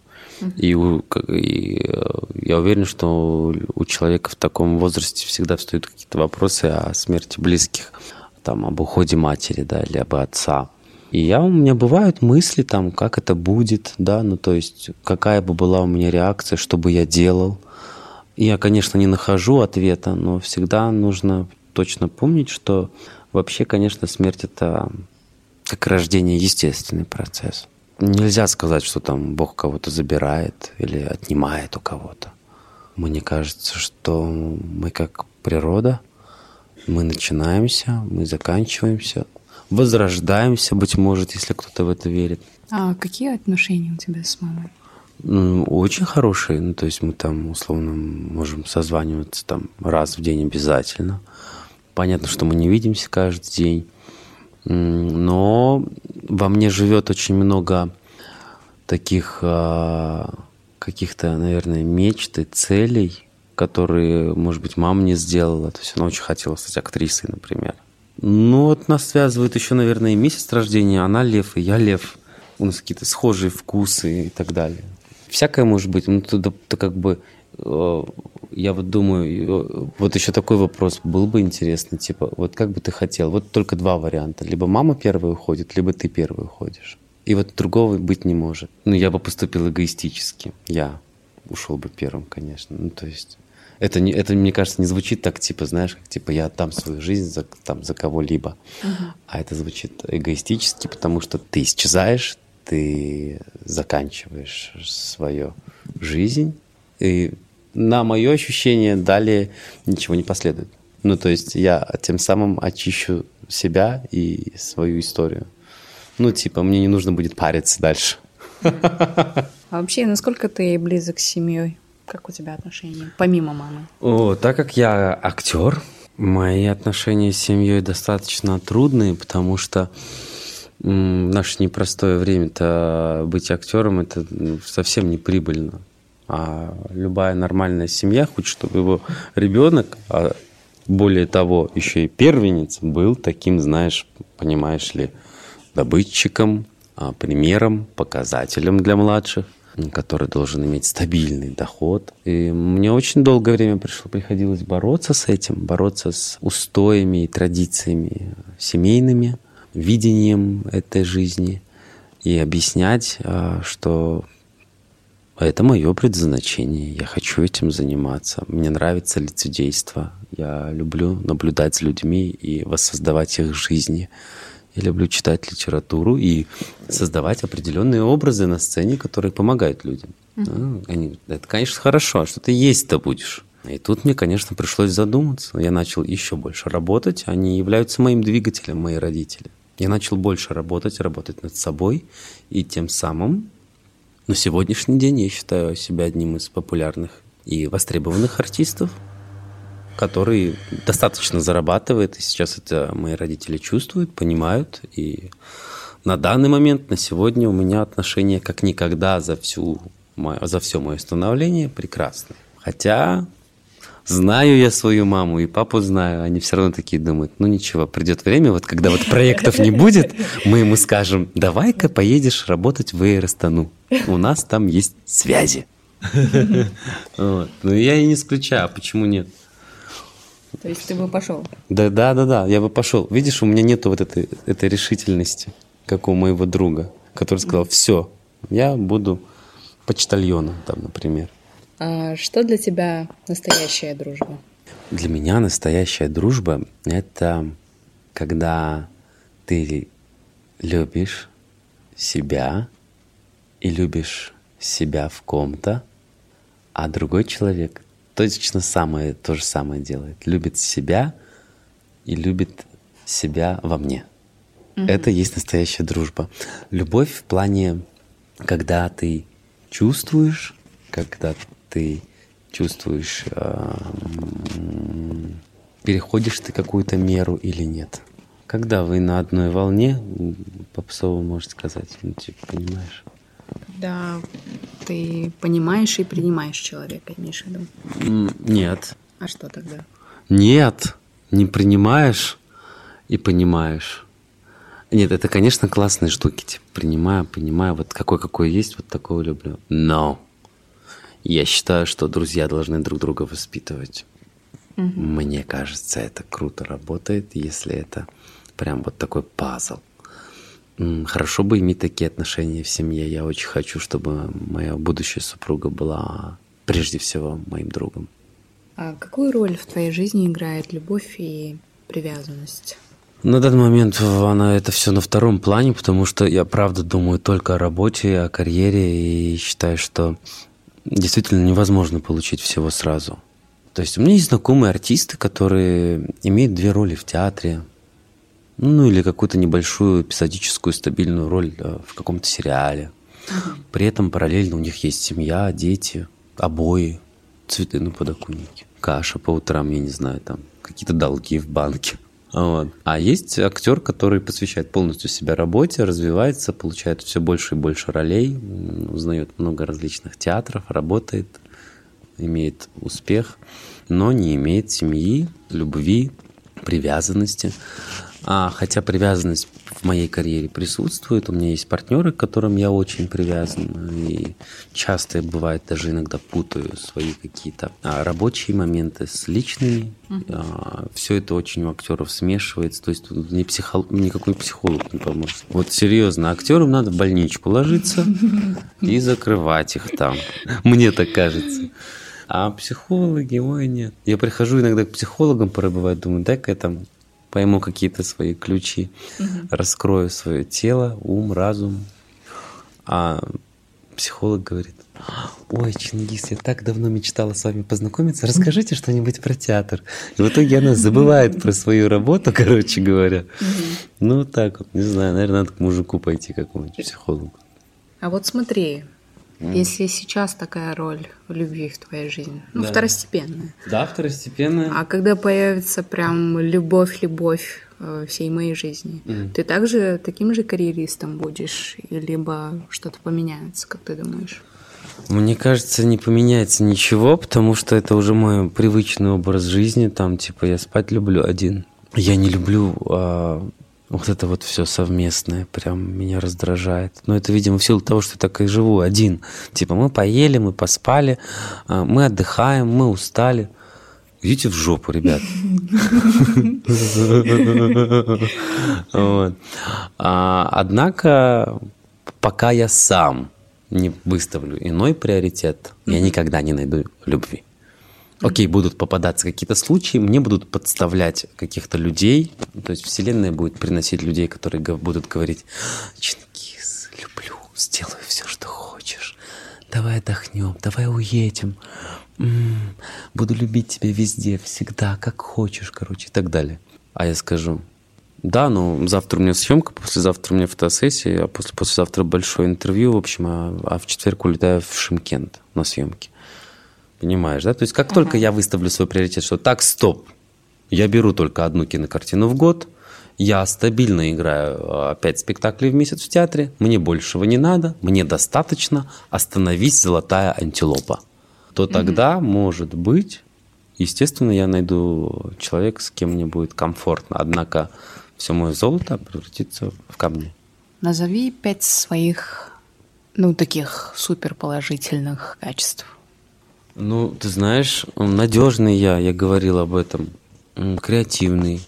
И, и э, я уверен, что у человека в таком возрасте всегда встают какие-то вопросы о смерти близких, там, об уходе матери, да, или об отца. И я, у меня бывают мысли, там, как это будет, да, ну, то есть, какая бы была у меня реакция, что бы я делал. Я, конечно, не нахожу ответа, но всегда нужно точно помнить, что вообще, конечно, смерть – это как рождение естественный процесс. Нельзя сказать, что там Бог кого-то забирает или отнимает у кого-то. Мне кажется, что мы как природа, мы начинаемся, мы заканчиваемся, возрождаемся, быть может, если кто-то в это верит. А какие отношения у тебя с мамой? Очень хорошие. Ну, то есть мы там, условно, можем созваниваться там раз в день обязательно. Понятно, что мы не видимся каждый день. Но во мне живет очень много таких а, каких-то, наверное, мечт и целей, которые, может быть, мама не сделала. То есть она очень хотела стать актрисой, например. Ну, вот нас связывает еще, наверное, и месяц рождения. Она лев, и я лев. У нас какие-то схожие вкусы и так далее. Всякое может быть. Ну, то, то как бы я вот думаю, вот еще такой вопрос был бы интересный, типа, вот как бы ты хотел, вот только два варианта, либо мама первая уходит, либо ты первый уходишь. И вот другого быть не может. Ну, я бы поступил эгоистически, я ушел бы первым, конечно. Ну, то есть это, не, это, мне кажется, не звучит так, типа, знаешь, как типа я отдам свою жизнь за, там, за кого-либо. Uh-huh. А это звучит эгоистически, потому что ты исчезаешь, ты заканчиваешь свою жизнь, и на мое ощущение далее ничего не последует. Ну, то есть я тем самым очищу себя и свою историю. Ну, типа, мне не нужно будет париться дальше. А вообще, насколько ты близок с семьей? Как у тебя отношения, помимо мамы? О, так как я актер, мои отношения с семьей достаточно трудные, потому что в наше непростое время-то быть актером это ну, совсем не прибыльно. А любая нормальная семья хочет, чтобы его ребенок, а более того, еще и первенец, был таким, знаешь, понимаешь ли, добытчиком, а, примером, показателем для младших который должен иметь стабильный доход. И мне очень долгое время пришло, приходилось бороться с этим, бороться с устоями и традициями семейными, видением этой жизни и объяснять, а, что это мое предназначение, я хочу этим заниматься. Мне нравится лицедейство, я люблю наблюдать за людьми и воссоздавать их жизни. Я люблю читать литературу и создавать определенные образы на сцене, которые помогают людям. Mm-hmm. Они, это, конечно, хорошо, а что ты есть-то будешь? И тут мне, конечно, пришлось задуматься. Я начал еще больше работать. Они являются моим двигателем, мои родители. Я начал больше работать, работать над собой. И тем самым на сегодняшний день я считаю себя одним из популярных и востребованных артистов который достаточно зарабатывает, и сейчас это мои родители чувствуют, понимают, и на данный момент, на сегодня у меня отношения как никогда за, всю, за все мое становление прекрасные. Хотя знаю я свою маму и папу знаю, они все равно такие думают, ну ничего, придет время, вот когда вот проектов не будет, мы ему скажем, давай-ка поедешь работать в Эйростану, у нас там есть связи. Ну я и не исключаю, а почему нет? То есть ты бы пошел? Да, да, да, да, я бы пошел. Видишь, у меня нету вот этой, этой решительности, как у моего друга, который сказал, все, я буду почтальоном там, например. А что для тебя настоящая дружба? Для меня настоящая дружба – это когда ты любишь себя и любишь себя в ком-то, а другой человек точно самое, то же самое делает. Любит себя и любит себя во мне. Угу. Это есть настоящая дружба. Любовь в плане, когда ты чувствуешь, когда ты чувствуешь, э, переходишь ты какую-то меру или нет. Когда вы на одной волне, попсово можете сказать, ну, типа, понимаешь? Когда ты понимаешь и принимаешь человека, имеешь в виду? Нет. А что тогда? Нет, не принимаешь и понимаешь. Нет, это, конечно, классные штуки. Типа, принимаю, понимаю, вот какой какой есть, вот такого люблю. Но я считаю, что друзья должны друг друга воспитывать. Угу. Мне кажется, это круто работает, если это прям вот такой пазл. Хорошо бы иметь такие отношения в семье. Я очень хочу, чтобы моя будущая супруга была прежде всего моим другом. А какую роль в твоей жизни играет любовь и привязанность? На данный момент она это все на втором плане, потому что я правда думаю только о работе, о карьере и считаю, что действительно невозможно получить всего сразу. То есть у меня есть знакомые артисты, которые имеют две роли в театре, ну или какую-то небольшую эпизодическую стабильную роль в каком-то сериале. При этом параллельно у них есть семья, дети, обои, цветы на подоконнике, каша по утрам, я не знаю, там какие-то долги в банке. Вот. А есть актер, который посвящает полностью себя работе, развивается, получает все больше и больше ролей, узнает много различных театров, работает, имеет успех, но не имеет семьи, любви, привязанности. А, хотя привязанность в моей карьере присутствует. У меня есть партнеры, к которым я очень привязан. И часто бывает даже иногда путаю свои какие-то а, рабочие моменты с личными. Uh-huh. А, все это очень у актеров смешивается. То есть ни психо... никакой психолог не поможет. Вот серьезно, актерам надо в больничку ложиться и закрывать их там. Мне так кажется. А психологи, ой, нет. Я прихожу иногда к психологам, порой бывает, думаю, дай-ка я там пойму какие-то свои ключи, угу. раскрою свое тело, ум, разум. А психолог говорит, ой, Чингис, я так давно мечтала с вами познакомиться, расскажите что-нибудь про театр. И в итоге она забывает про свою работу, короче говоря. Ну, так вот, не знаю, наверное, надо к мужику пойти, какому-нибудь психологу. А вот смотри, если сейчас такая роль в любви в твоей жизни, ну, Да. второстепенная, Да, второстепенная. а когда появится прям любовь-любовь э, всей моей жизни, Мгм. ты также таким же карьеристом будешь, либо что-то поменяется, как ты думаешь? Мне кажется, не поменяется ничего, потому что это уже мой привычный образ жизни. Там, типа, я спать люблю один. Я не люблю а, вот это вот все совместное. Прям меня раздражает. Но это, видимо, в силу того, что я так и живу один. Типа, мы поели, мы поспали, а, мы отдыхаем, мы устали. Идите в жопу, ребят. А, Однако, пока я сам не выставлю иной приоритет, я никогда не найду любви. Окей, будут попадаться какие-то случаи, мне будут подставлять каких-то людей, то есть Вселенная будет приносить людей, которые будут говорить, Чингис, люблю, сделаю все, что хочешь, давай отдохнем, давай уедем, М, буду любить тебя везде, всегда, как хочешь, короче, и так далее. А я скажу, да, ну завтра у меня съемка, послезавтра у меня фотосессия, а после послезавтра большое интервью, в общем, а, а в четверг улетаю в Шимкент на съемки. Понимаешь, да? То есть как только я выставлю свой приоритет, что так, стоп, я беру только одну кинокартину в год, я стабильно играю а, пять спектаклей в месяц в театре, мне большего не надо, мне достаточно, остановись, золотая антилопа. То тогда, может быть, естественно, я найду человека, с кем мне будет комфортно. Однако все мое золото превратится в камни. Назови пять своих, ну, таких суперположительных качеств. Ну, ты знаешь, надежный я, я говорил об этом. Креативный,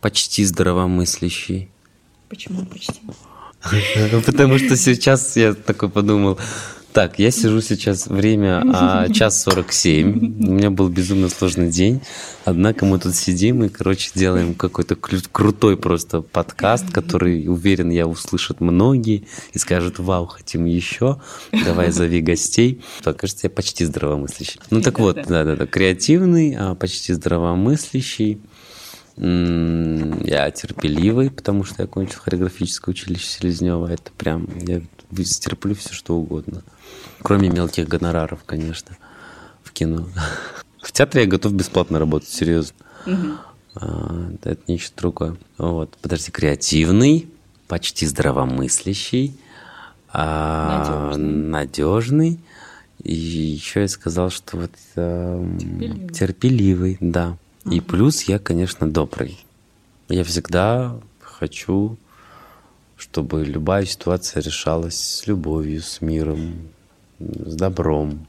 почти здравомыслящий. Почему почти? Потому что сейчас я такой подумал, так, я сижу сейчас время а, час 47, у меня был безумно сложный день, однако мы тут сидим и, короче, делаем какой-то кру- крутой просто подкаст, который, уверен, я услышат многие и скажут, вау, хотим еще, давай зови гостей. Так, кажется, я почти здравомыслящий. Ну так вот, да-да-да, креативный, а, почти здравомыслящий, Я терпеливый, потому что я кончил хореографическое училище Селезнева. Это прям, я стерплю все, что угодно. Кроме мелких гонораров, конечно, в кино. В театре я готов бесплатно работать, серьезно. А, Это нечто другое. Вот. Подожди, креативный, почти здравомыслящий, а, надежный. И еще я сказал, что вот эм, терпеливый, да. И плюс я, конечно, добрый. Я всегда хочу, чтобы любая ситуация решалась с любовью, с миром, с добром.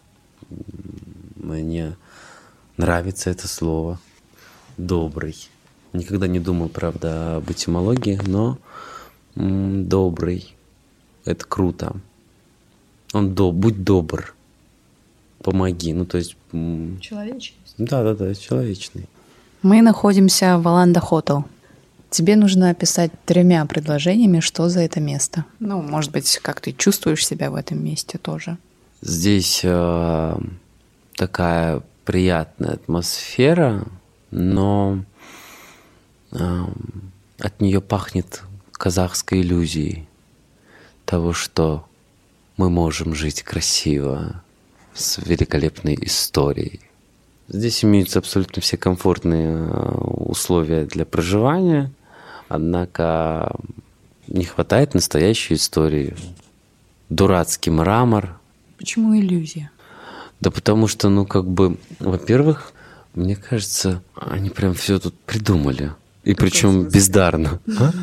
Мне нравится это слово. Добрый. Никогда не думал, правда, об этимологии, но добрый. Это круто. Он до, будь добр. Помоги. Ну, то есть... Человечность. Да, да, да, человечный. Мы находимся в Аланда Хотел. Тебе нужно описать тремя предложениями, что за это место. Ну, может быть, как ты чувствуешь себя в этом месте тоже. Здесь э, такая приятная атмосфера, но э, от нее пахнет казахской иллюзией того, что мы можем жить красиво, с великолепной историей. Здесь имеются абсолютно все комфортные э, условия для проживания, однако не хватает настоящей истории. Дурацкий мрамор, Почему иллюзия? да потому что, ну, как бы, во-первых, мне кажется, они прям все тут придумали. И причем бездарно. А?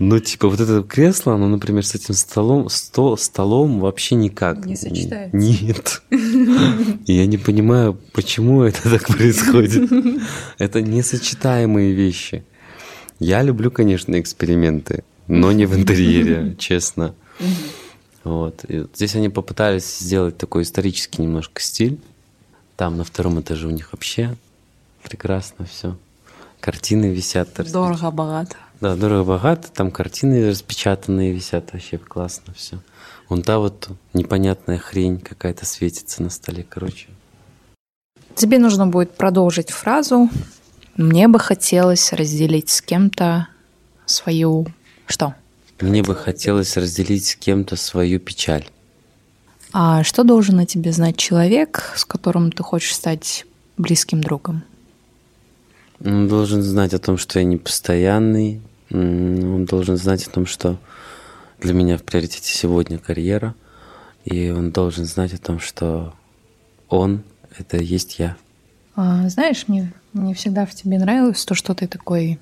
Ну, типа, вот это кресло, оно, например, с этим столом, сто, столом вообще никак. Не сочетается. Нет. Я не понимаю, почему это так происходит. Это несочетаемые вещи. Я люблю, конечно, эксперименты, но не в интерьере, честно. Вот. И здесь они попытались сделать такой исторический немножко стиль. Там на втором этаже у них вообще прекрасно все. Картины висят. Дорого, богато. Да, дорого-богато, там картины распечатанные висят, вообще классно все. Вон та вот непонятная хрень какая-то светится на столе, короче. Тебе нужно будет продолжить фразу. Мне бы хотелось разделить с кем-то свою... Что? Мне бы хотелось разделить с кем-то свою печаль. А что должен о тебе знать человек, с которым ты хочешь стать близким другом? Он должен знать о том, что я не постоянный. Он должен знать о том, что для меня в приоритете сегодня карьера. И он должен знать о том, что он — это есть я. А, знаешь, мне, мне всегда в тебе нравилось то, что ты такой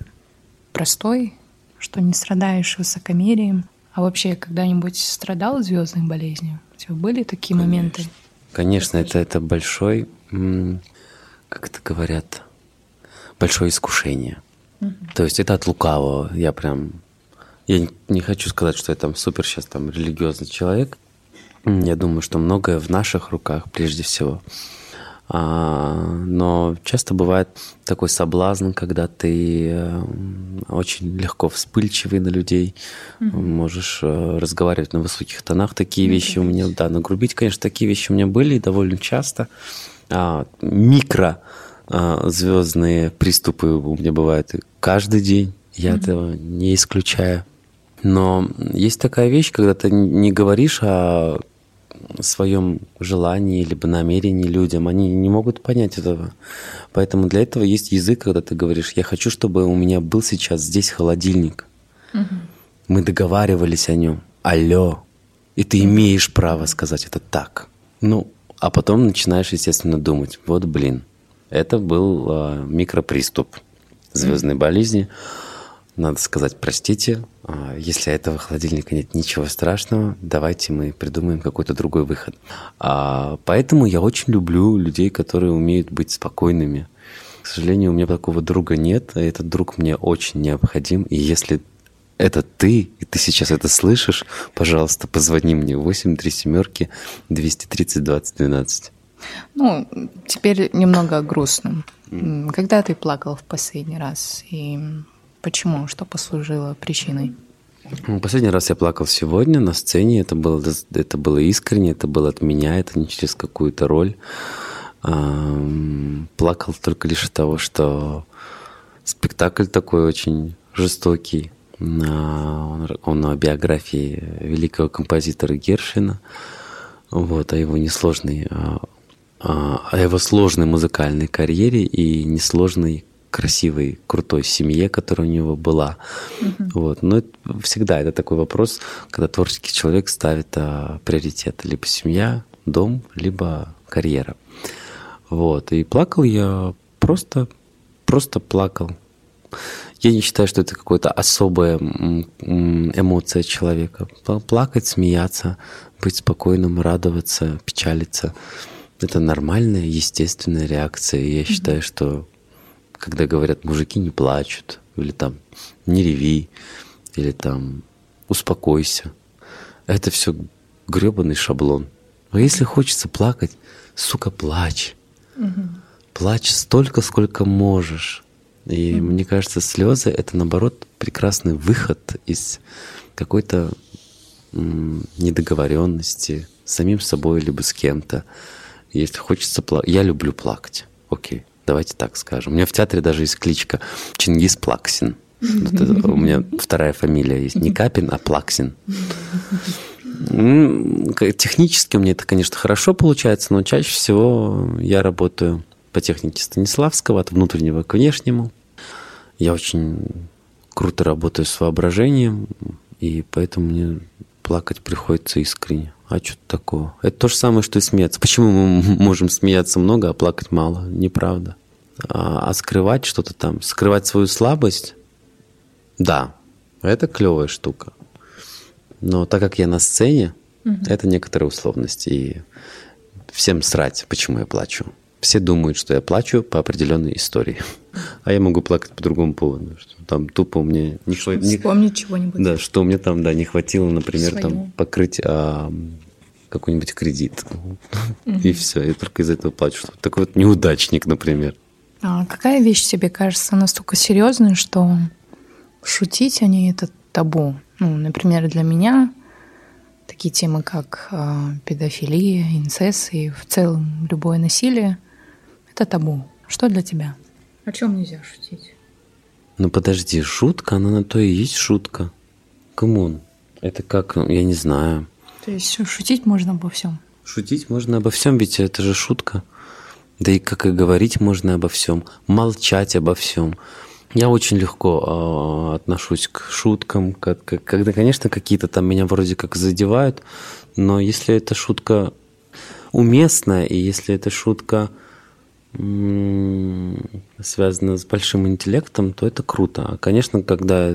простой, что не страдаешь высокомерием. А вообще, когда-нибудь страдал звездной болезнью? У тебя были такие Конечно. моменты? Конечно, это, это большой, как это говорят, большое искушение. Угу. То есть это от лукавого. Я прям... Я не, не хочу сказать, что я там супер сейчас там религиозный человек. Я думаю, что многое в наших руках прежде всего. А, но часто бывает такой соблазн, когда ты э, очень легко вспыльчивый на людей, mm-hmm. можешь э, разговаривать на высоких тонах. Такие mm-hmm. вещи у меня, да, нагрубить, конечно, такие вещи у меня были довольно часто. А, микро а, звездные приступы у меня бывают каждый день. Я mm-hmm. этого не исключаю. Но есть такая вещь, когда ты не говоришь, а своем желании либо намерении людям, они не могут понять этого. Поэтому для этого есть язык, когда ты говоришь, я хочу, чтобы у меня был сейчас здесь холодильник. Угу. Мы договаривались о нем. Алло. И ты имеешь право сказать это так. Ну, а потом начинаешь, естественно, думать, вот блин, это был э, микроприступ звездной болезни надо сказать простите, а, если этого холодильника нет ничего страшного, давайте мы придумаем какой-то другой выход. А, поэтому я очень люблю людей, которые умеют быть спокойными. К сожалению, у меня такого друга нет, а этот друг мне очень необходим. И если это ты, и ты сейчас это слышишь, пожалуйста, позвони мне 8 3 семерки 230 20 12. Ну, теперь немного о грустном. Когда ты плакал в последний раз? И Почему? Что послужило причиной? Ну, последний раз я плакал сегодня на сцене. Это было, это было искренне, это было от меня, это не через какую-то роль. Плакал только лишь от того, что спектакль такой очень жестокий. Он о биографии великого композитора Гершина, вот, о его несложной, о его сложной музыкальной карьере и несложной красивой, крутой семье, которая у него была. Mm-hmm. Вот. Но это, всегда это такой вопрос, когда творческий человек ставит а, приоритет. Либо семья, дом, либо карьера. Вот. И плакал я просто, просто плакал. Я не считаю, что это какая-то особая эмоция человека. Плакать, смеяться, быть спокойным, радоваться, печалиться. Это нормальная, естественная реакция. Я считаю, что когда говорят, мужики не плачут, или там не реви, или там успокойся. Это все гребаный шаблон. А если хочется плакать, сука, плачь. Угу. Плачь столько, сколько можешь. И угу. мне кажется, слезы это наоборот прекрасный выход из какой-то недоговоренности с самим собой либо с кем-то. Если хочется плакать, я люблю плакать. Окей. Давайте так скажем. У меня в театре даже есть кличка Чингис Плаксин. Вот это, у меня вторая фамилия есть. Не Капин, а Плаксин. Технически у меня это, конечно, хорошо получается, но чаще всего я работаю по технике Станиславского от внутреннего к внешнему. Я очень круто работаю с воображением, и поэтому мне плакать приходится искренне. А что такого? Это то же самое, что и смеяться. Почему мы можем смеяться много, а плакать мало? Неправда. А, а скрывать что-то там, скрывать свою слабость, да, это клевая штука. Но так как я на сцене, угу. это некоторые условности. И всем срать, почему я плачу. Все думают, что я плачу по определенной истории. А я могу плакать по другому поводу. Что там тупо меня не хватило. Вспомнить чего-нибудь. Да, что меня там, да, не хватило, например, Своего. там покрыть а, какой-нибудь кредит. Угу. И все. Я только из этого плачу. Такой вот неудачник, например. А какая вещь тебе кажется настолько серьезной, что шутить они это табу. Ну, например, для меня такие темы, как э, педофилия, инцесс и в целом любое насилие, это табу. Что для тебя? О чем нельзя шутить? Ну подожди, шутка, она на то и есть шутка. Come on. Это как, я не знаю. То есть шутить можно обо всем? Шутить можно обо всем, ведь это же шутка. Да и как и говорить можно обо всем, молчать обо всем. Я очень легко э, отношусь к шуткам, как, как, когда, конечно, какие-то там меня вроде как задевают, но если эта шутка уместная, и если эта шутка связано с большим интеллектом, то это круто. А, конечно, когда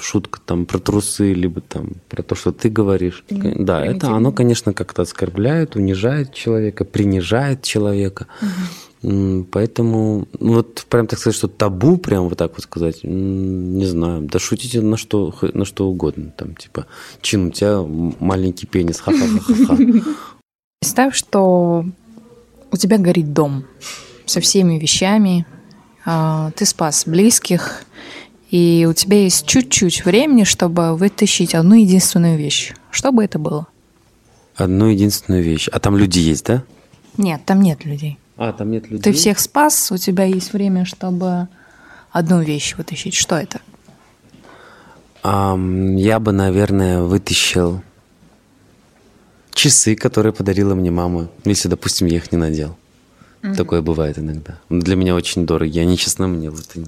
шутка там про трусы, либо там про то, что ты говоришь, mm-hmm. да, это оно, конечно, как-то оскорбляет, унижает человека, принижает человека. Mm-hmm. Поэтому, ну, вот прям так сказать, что табу, прям вот так вот сказать, не знаю, да шутите на что, на что угодно, там, типа, чин, у тебя маленький пенис, ха-ха-ха-ха. Представь, что у тебя горит дом со всеми вещами, а, ты спас близких, и у тебя есть чуть-чуть времени, чтобы вытащить одну единственную вещь. Что бы это было? Одну единственную вещь. А там люди есть, да? Нет, там нет людей. А, там нет людей? Ты всех спас, у тебя есть время, чтобы одну вещь вытащить. Что это? Um, я бы, наверное, вытащил часы, которые подарила мне мама, если, допустим, я их не надел. Угу. Такое бывает иногда. Для меня очень дорого. Они, честно, мне вот они.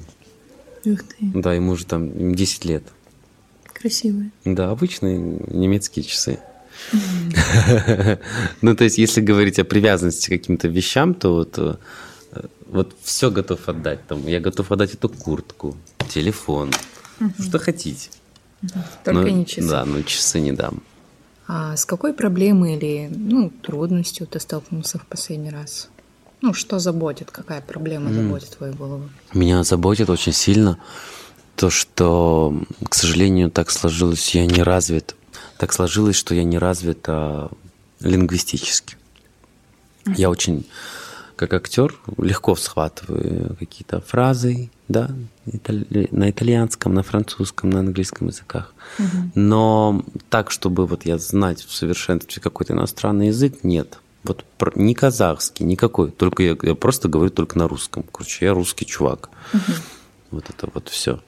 Ух ты. Да, ему уже там им 10 лет. Красивые. Да, обычные немецкие часы. Ну, то есть, если говорить о привязанности к каким-то вещам, то вот, э, вот все готов отдать. Там, я готов отдать эту куртку, телефон, что хотите. Только не часы. Да, но часы не дам. А с какой проблемой или ну, трудностью ты столкнулся в последний раз? Ну, что заботит, какая проблема заботит твою голову? Меня заботит очень сильно то, что, к сожалению, так сложилось, я не развит. Так сложилось, что я не развит а, лингвистически. Я очень, как актер, легко схватываю какие-то фразы, да, на итальянском, на французском, на английском языках. Но так, чтобы вот я знать в совершенстве какой-то иностранный язык, нет. Вот не казахский, никакой. Только я, я просто говорю только на русском. Короче, я русский чувак. Угу. Вот это вот все.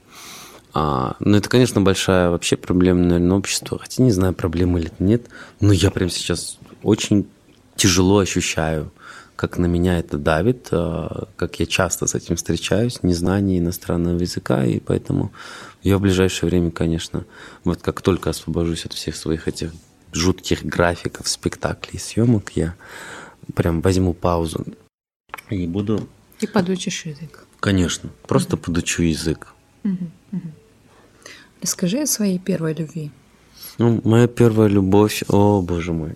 А, ну, это, конечно, большая вообще проблема, наверное, общества. Хотя не знаю, проблема или нет. Но я прям сейчас очень тяжело ощущаю, как на меня это давит, а, как я часто с этим встречаюсь, незнание иностранного языка, и поэтому я в ближайшее время, конечно, вот как только освобожусь от всех своих этих жутких графиков, спектаклей, съемок, я прям возьму паузу и буду... И подучишь язык. Конечно, просто угу. подучу язык. Угу, угу. Расскажи о своей первой любви. Ну, моя первая любовь, о боже мой.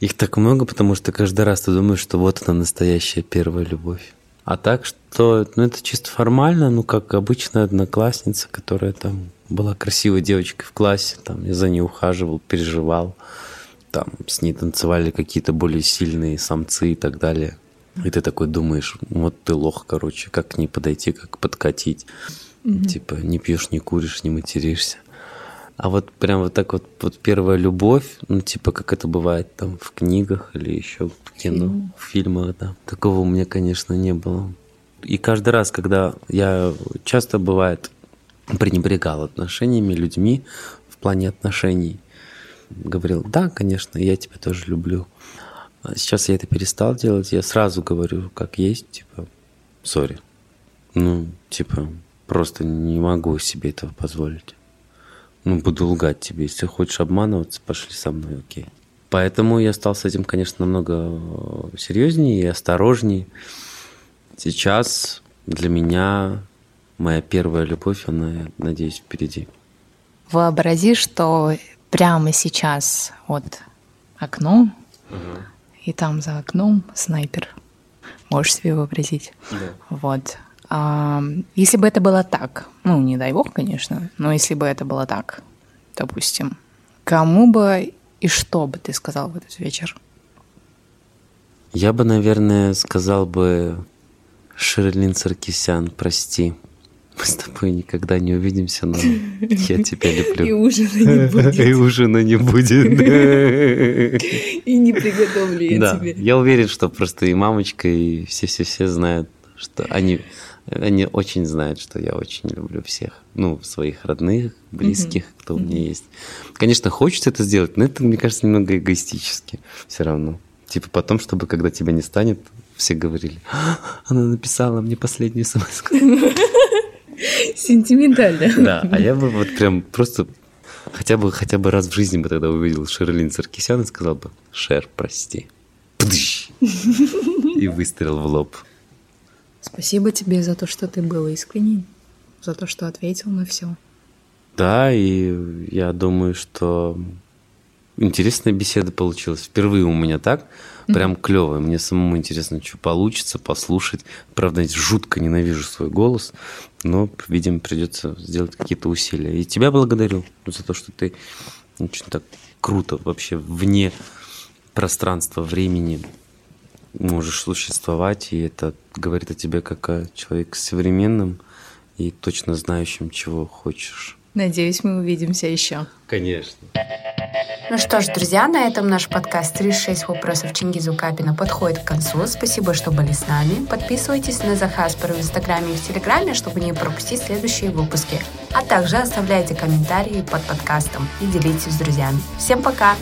Их так много, потому что каждый раз ты думаешь, что вот она настоящая первая любовь. А так что, ну это чисто формально, ну как обычная одноклассница, которая там была красивой девочкой в классе, там я за ней ухаживал, переживал, там с ней танцевали какие-то более сильные самцы и так далее. И ты такой думаешь, вот ты лох, короче, как к ней подойти, как подкатить. Mm-hmm. Типа не пьешь, не куришь, не материшься. А вот прям вот так вот, вот первая любовь, ну, типа, как это бывает там в книгах или еще в кино, Фильм. в фильмах, да. Такого у меня, конечно, не было. И каждый раз, когда я часто бывает пренебрегал отношениями, людьми в плане отношений, говорил, да, конечно, я тебя тоже люблю. А сейчас я это перестал делать, я сразу говорю, как есть, типа, сори. Ну, типа, просто не могу себе этого позволить. Ну, буду лгать тебе. Если хочешь обманываться, пошли со мной, окей. Поэтому я стал с этим, конечно, намного серьезнее и осторожнее. Сейчас для меня моя первая любовь, она, надеюсь, впереди. Вообрази, что прямо сейчас вот окно, угу. и там за окном снайпер. Можешь себе вообразить? Да. Вот. А, если бы это было так, ну, не дай бог, конечно, но если бы это было так, допустим, кому бы и что бы ты сказал в этот вечер? Я бы, наверное, сказал бы Шерлин Саркисян, прости. Мы с тобой никогда не увидимся, но я тебя люблю. И ужина не будет. И ужина не будет. И не приготовлю я Да, тебе. я уверен, что просто и мамочка, и все-все-все знают, что они, они очень знают, что я очень люблю всех. Ну, своих родных, близких, кто у меня есть. Конечно, хочется это сделать, но это, мне кажется, немного эгоистически все равно. Типа потом, чтобы когда тебя не станет, все говорили, «А, она написала мне последнюю смс Сентиментально. Да, а я бы вот прям просто хотя бы, хотя бы раз в жизни бы тогда увидел Шерлин Саркисян и сказал бы, Шер, прости. Пдыщ. И выстрелил в лоб. Спасибо тебе за то, что ты был искренний, за то, что ответил на все. Да, и я думаю, что интересная беседа получилась. Впервые у меня так, прям клевая. Мне самому интересно, что получится, послушать. Правда, я жутко ненавижу свой голос, но, видимо, придется сделать какие-то усилия. И тебя благодарю за то, что ты очень так круто вообще вне пространства, времени можешь существовать, и это говорит о тебе как о человеке современном и точно знающем, чего хочешь. Надеюсь, мы увидимся еще. Конечно. Ну что ж, друзья, на этом наш подкаст «36 вопросов Чингизу Капина» подходит к концу. Спасибо, что были с нами. Подписывайтесь на Захаспер в Инстаграме и в Телеграме, чтобы не пропустить следующие выпуски. А также оставляйте комментарии под подкастом и делитесь с друзьями. Всем пока!